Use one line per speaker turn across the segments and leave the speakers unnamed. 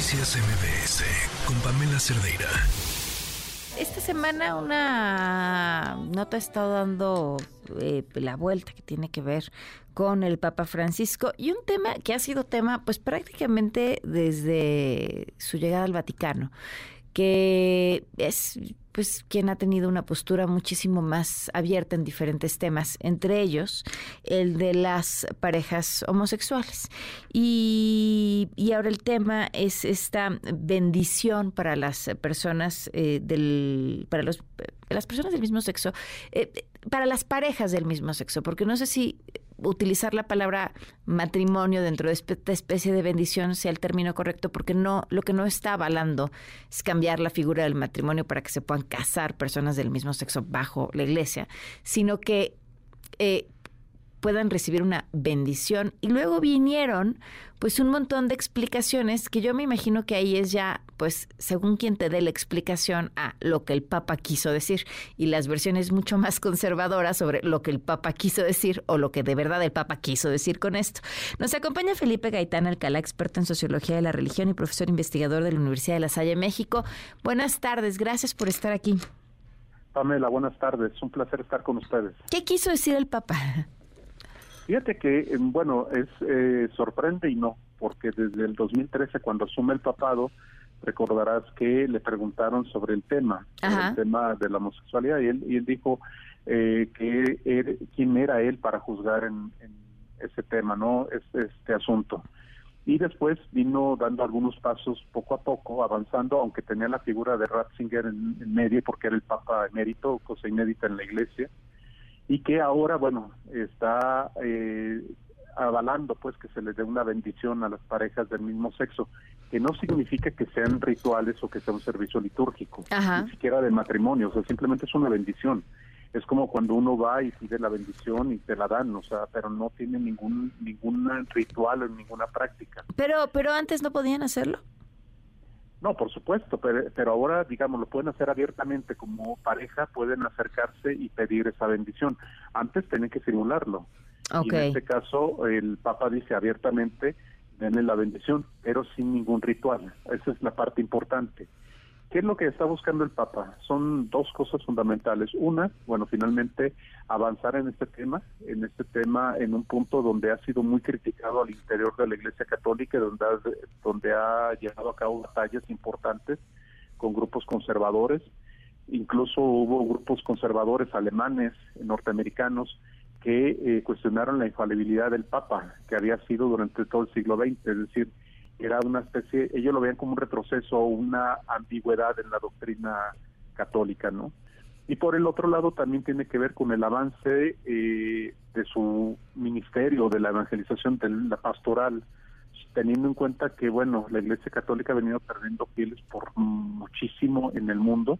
Noticias MBS con Pamela Cerdeira.
Esta semana una nota estado dando eh, la vuelta que tiene que ver con el Papa Francisco y un tema que ha sido tema pues prácticamente desde su llegada al Vaticano, que es pues quien ha tenido una postura muchísimo más abierta en diferentes temas, entre ellos el de las parejas homosexuales. Y, ahora el tema es esta bendición para las personas eh, del, para los, las personas del mismo sexo, eh, para las parejas del mismo sexo, porque no sé si utilizar la palabra matrimonio dentro de esta especie de bendición sea el término correcto, porque no, lo que no está avalando es cambiar la figura del matrimonio para que se puedan casar personas del mismo sexo bajo la iglesia, sino que eh, puedan recibir una bendición. Y luego vinieron pues un montón de explicaciones que yo me imagino que ahí es ya, pues según quien te dé la explicación a lo que el Papa quiso decir y las versiones mucho más conservadoras sobre lo que el Papa quiso decir o lo que de verdad el Papa quiso decir con esto. Nos acompaña Felipe Gaitán Alcalá, experto en sociología de la religión y profesor investigador de la Universidad de La Salle, México. Buenas tardes, gracias por estar aquí.
Pamela, buenas tardes, un placer estar con ustedes.
¿Qué quiso decir el Papa?
Fíjate que, eh, bueno, es eh, sorprende y no, porque desde el 2013, cuando asume el papado, recordarás que le preguntaron sobre el tema, el tema de la homosexualidad, y él, y él dijo eh, que quién era él para juzgar en, ese tema, ¿no? Este, este asunto. Y después vino dando algunos pasos poco a poco, avanzando, aunque tenía la figura de Ratzinger en, en medio, porque era el Papa emérito, cosa inédita en la Iglesia y que ahora, bueno, está eh, avalando pues que se les dé una bendición a las parejas del mismo sexo, que no significa que sean rituales o que sea un servicio litúrgico, ni siquiera de matrimonio, o sea, simplemente es una bendición. Es como cuando uno va y pide la bendición y te la dan, o sea, pero no tiene ningún ningún ritual o ninguna práctica.
Pero pero antes no podían hacerlo.
No, por supuesto, pero, ahora, digamos, lo pueden hacer abiertamente como pareja, pueden acercarse y pedir esa bendición. Antes tienen que simularlo. Y en este caso, el Papa dice abiertamente, denle la bendición, pero sin ningún ritual. Esa es la parte importante. ¿Qué es lo que está buscando el Papa? Son dos cosas fundamentales. Una, bueno, finalmente avanzar en este tema, en este tema en un punto donde ha sido muy criticado al interior de la Iglesia Católica, donde ha, donde ha llevado a cabo batallas importantes con grupos conservadores. Incluso hubo grupos conservadores alemanes, norteamericanos, que eh, cuestionaron la infalibilidad del Papa, que había sido durante todo el siglo XX, es decir, era una especie, ellos lo veían como un retroceso o una ambigüedad en la doctrina católica, ¿no? Y por el otro lado también tiene que ver con el avance eh, de su ministerio, de la evangelización, de la pastoral, teniendo en cuenta que, bueno, la Iglesia Católica ha venido perdiendo fieles por muchísimo en el mundo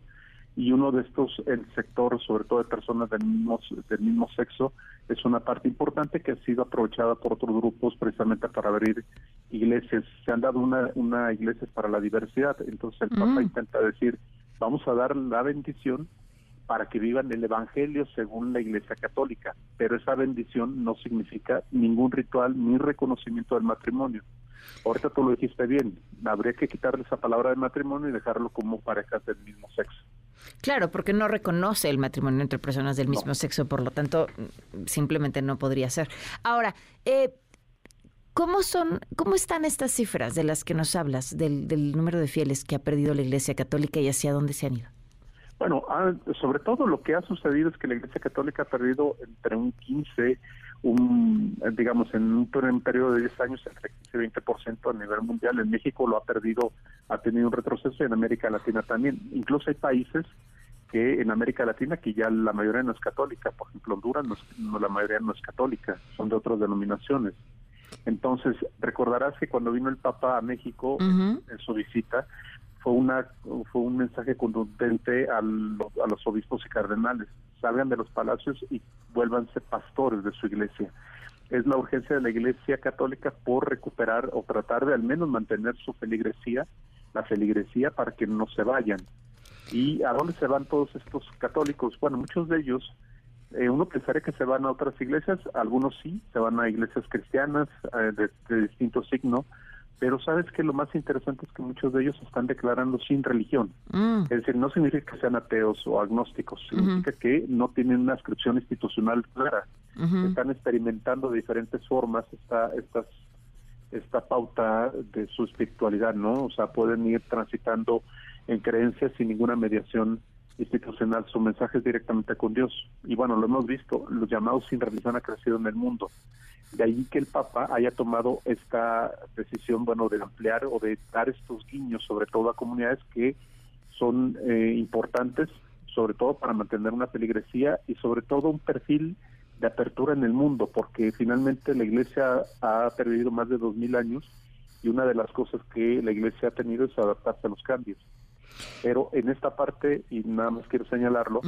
y uno de estos, el sector, sobre todo de personas del mismo, del mismo sexo, es una parte importante que ha sido aprovechada por otros grupos precisamente para abrir iglesias. Se han dado una, una iglesias para la diversidad, entonces el Papa mm. intenta decir, vamos a dar la bendición para que vivan el Evangelio según la Iglesia Católica, pero esa bendición no significa ningún ritual ni reconocimiento del matrimonio. Ahorita tú lo dijiste bien, habría que quitarle esa palabra de matrimonio y dejarlo como parejas del mismo sexo.
Claro, porque no reconoce el matrimonio entre personas del mismo sexo, por lo tanto, simplemente no podría ser. Ahora, eh, ¿cómo son, cómo están estas cifras de las que nos hablas, del, del número de fieles que ha perdido la Iglesia Católica y hacia dónde se han ido?
Bueno, ah, sobre todo lo que ha sucedido es que la Iglesia Católica ha perdido entre un 15, un, digamos, en un, periodo de 10 años, entre 15 y 20% a nivel mundial. En México lo ha perdido, ha tenido un retroceso y en América Latina también. Incluso hay países que en América Latina que ya la mayoría no es católica, por ejemplo Honduras no, la mayoría no es católica, son de otras denominaciones. Entonces, recordarás que cuando vino el Papa a México en, su visita, fue una fue un mensaje contundente a los obispos y cardenales. Salgan de los palacios y vuélvanse pastores de su iglesia. Es la urgencia de la iglesia católica por recuperar o tratar de al menos mantener su feligresía la feligresía para que no se vayan. Y a dónde se van todos estos católicos bueno muchos de ellos eh, uno pensaría que se van a otras iglesias algunos sí se van a iglesias cristianas eh, de, de distinto signo pero sabes que lo más interesante es que muchos de ellos están declarando sin religión. Mm. Es decir, no significa que sean ateos o agnósticos, significa que no tienen una inscripción institucional clara. Están experimentando de diferentes formas esta, estas, esta pauta de su espiritualidad, ¿no? O sea, pueden ir transitando en creencias sin ninguna mediación institucional, su mensaje es directamente con Dios. Y bueno, lo hemos visto, los llamados sin religión han crecido en el mundo. De ahí que el Papa haya tomado esta decisión, bueno, de ampliar o de dar estos guiños, sobre todo a comunidades que son eh, importantes, sobre todo para mantener una peligresía y sobre todo un perfil de apertura en el mundo, porque finalmente la Iglesia ha perdido más de dos mil años y una de las cosas que la Iglesia ha tenido es adaptarse a los cambios. Pero en esta parte, y nada más quiero señalarlo,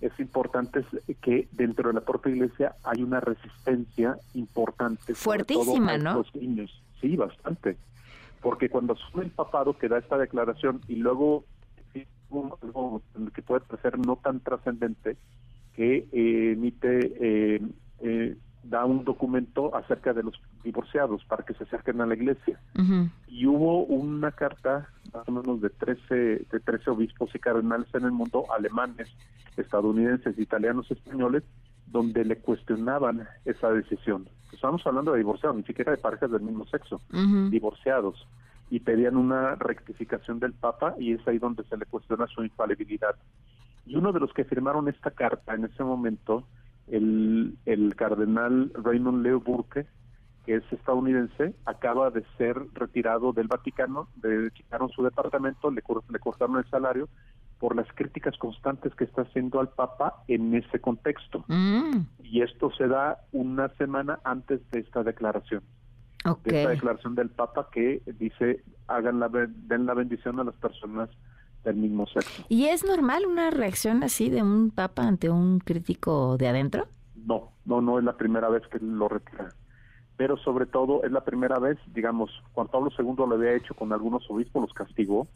es importante que dentro de la propia iglesia hay una resistencia importante.
Fuertísima, ¿no?
Los niños. Sí, bastante. Porque cuando asume el papado que da esta declaración y luego algo que puede parecer no tan trascendente, que eh, emite eh, eh, da un documento acerca de los divorciados para que se acerquen a la iglesia. Y hubo una carta, más o menos de 13, de 13 obispos y cardenales en el mundo, alemanes, estadounidenses, italianos, españoles, donde le cuestionaban esa decisión. Estamos hablando de divorciados, ni siquiera de parejas del mismo sexo, divorciados. Y pedían una rectificación del Papa y es ahí donde se le cuestiona su infalibilidad. Y uno de los que firmaron esta carta en ese momento el, el cardenal Raymond Leo Burke, que es estadounidense, acaba de ser retirado del Vaticano, le quitaron su departamento, le, le cortaron el salario por las críticas constantes que está haciendo al Papa en ese contexto. Mm. Y esto se da una semana antes de esta declaración. De esta declaración del Papa que dice, hagan la, den la bendición a las personas del mismo sexo.
¿Y es normal una reacción así de un papa ante un crítico de adentro?
No, no, no es la primera vez que lo retira. Pero sobre todo es la primera vez, digamos, Juan Pablo II lo había hecho con algunos obispos, los castigó,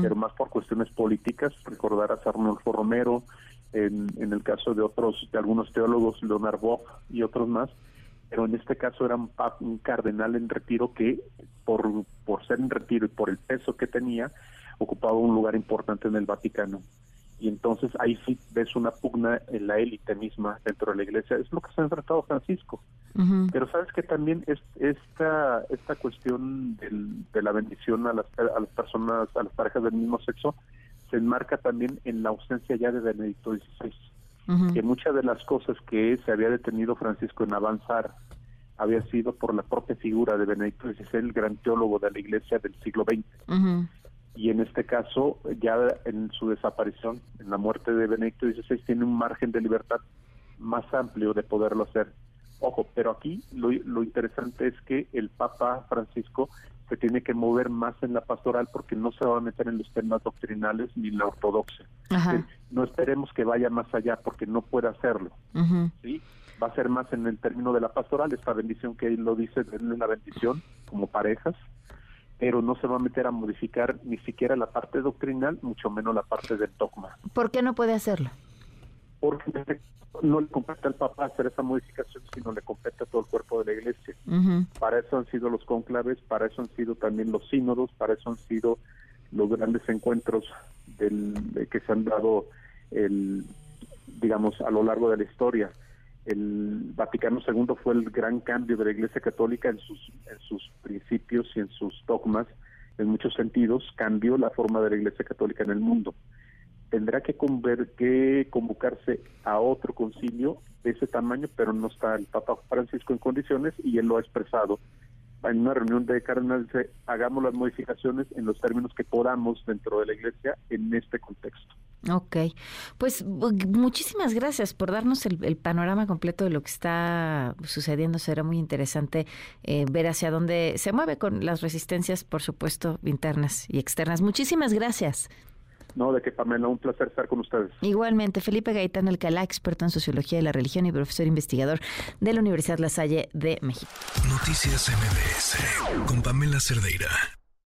pero más por cuestiones políticas. Recordarás a Arnolfo Romero, en, en el caso de otros, de algunos teólogos, Leonard Bock y otros más, pero en este caso era un, un cardenal en retiro que por, por ser en retiro y por el peso que tenía, ocupaba un lugar importante en el Vaticano. Y entonces ahí sí ves una pugna en la élite misma dentro de la iglesia. Es lo que se ha enfrentado Francisco. Pero sabes que también es, esta, esta cuestión de la bendición a las, a las personas, a las parejas del mismo sexo, se enmarca también en la ausencia ya de Benedicto XVI. Que muchas de las cosas que se había detenido Francisco en avanzar había sido por la propia figura de Benedicto XVI, el gran teólogo de la iglesia del siglo XX y en este caso ya en su desaparición, en la muerte de Benedicto XVI, tiene un margen de libertad más amplio de poderlo hacer. Ojo, pero aquí lo, lo interesante es que el Papa Francisco se tiene que mover más en la pastoral porque no se va a meter en los temas doctrinales ni en la ortodoxia. No esperemos que vaya más allá porque no puede hacerlo. ¿sí? Va a ser más en el término de la pastoral, esta bendición que él lo dice, denle la bendición como parejas, pero no se va a meter a modificar ni siquiera la parte doctrinal, mucho menos la parte del dogma.
¿Por qué no puede hacerlo?
Porque no le compete al Papa hacer esa modificación, sino le compete a todo el cuerpo de la Iglesia. Para eso han sido los conclaves, para eso han sido también los sínodos, para eso han sido los grandes encuentros del, que se han dado, el, digamos, a lo largo de la historia el Vaticano II fue el gran cambio de la Iglesia Católica en sus, principios y en sus dogmas, en muchos sentidos, cambió la forma de la Iglesia Católica en el mundo. Tendrá que, que convocarse a otro concilio de ese tamaño, pero no está el Papa Francisco en condiciones y él lo ha expresado en una reunión de cardenales, hagamos las modificaciones en los términos que podamos dentro de la Iglesia en este contexto.
Ok, pues muchísimas gracias por darnos el, panorama completo de lo que está sucediendo. Será muy interesante eh, ver hacia dónde se mueve con las resistencias, por supuesto, internas y externas. Muchísimas gracias.
No, de que Pamela, un placer estar con ustedes.
Igualmente, Felipe Gaitán Alcalá, experto en sociología de la religión y profesor investigador de la Universidad La Salle de México.
Noticias MBS con Pamela Cerdeira.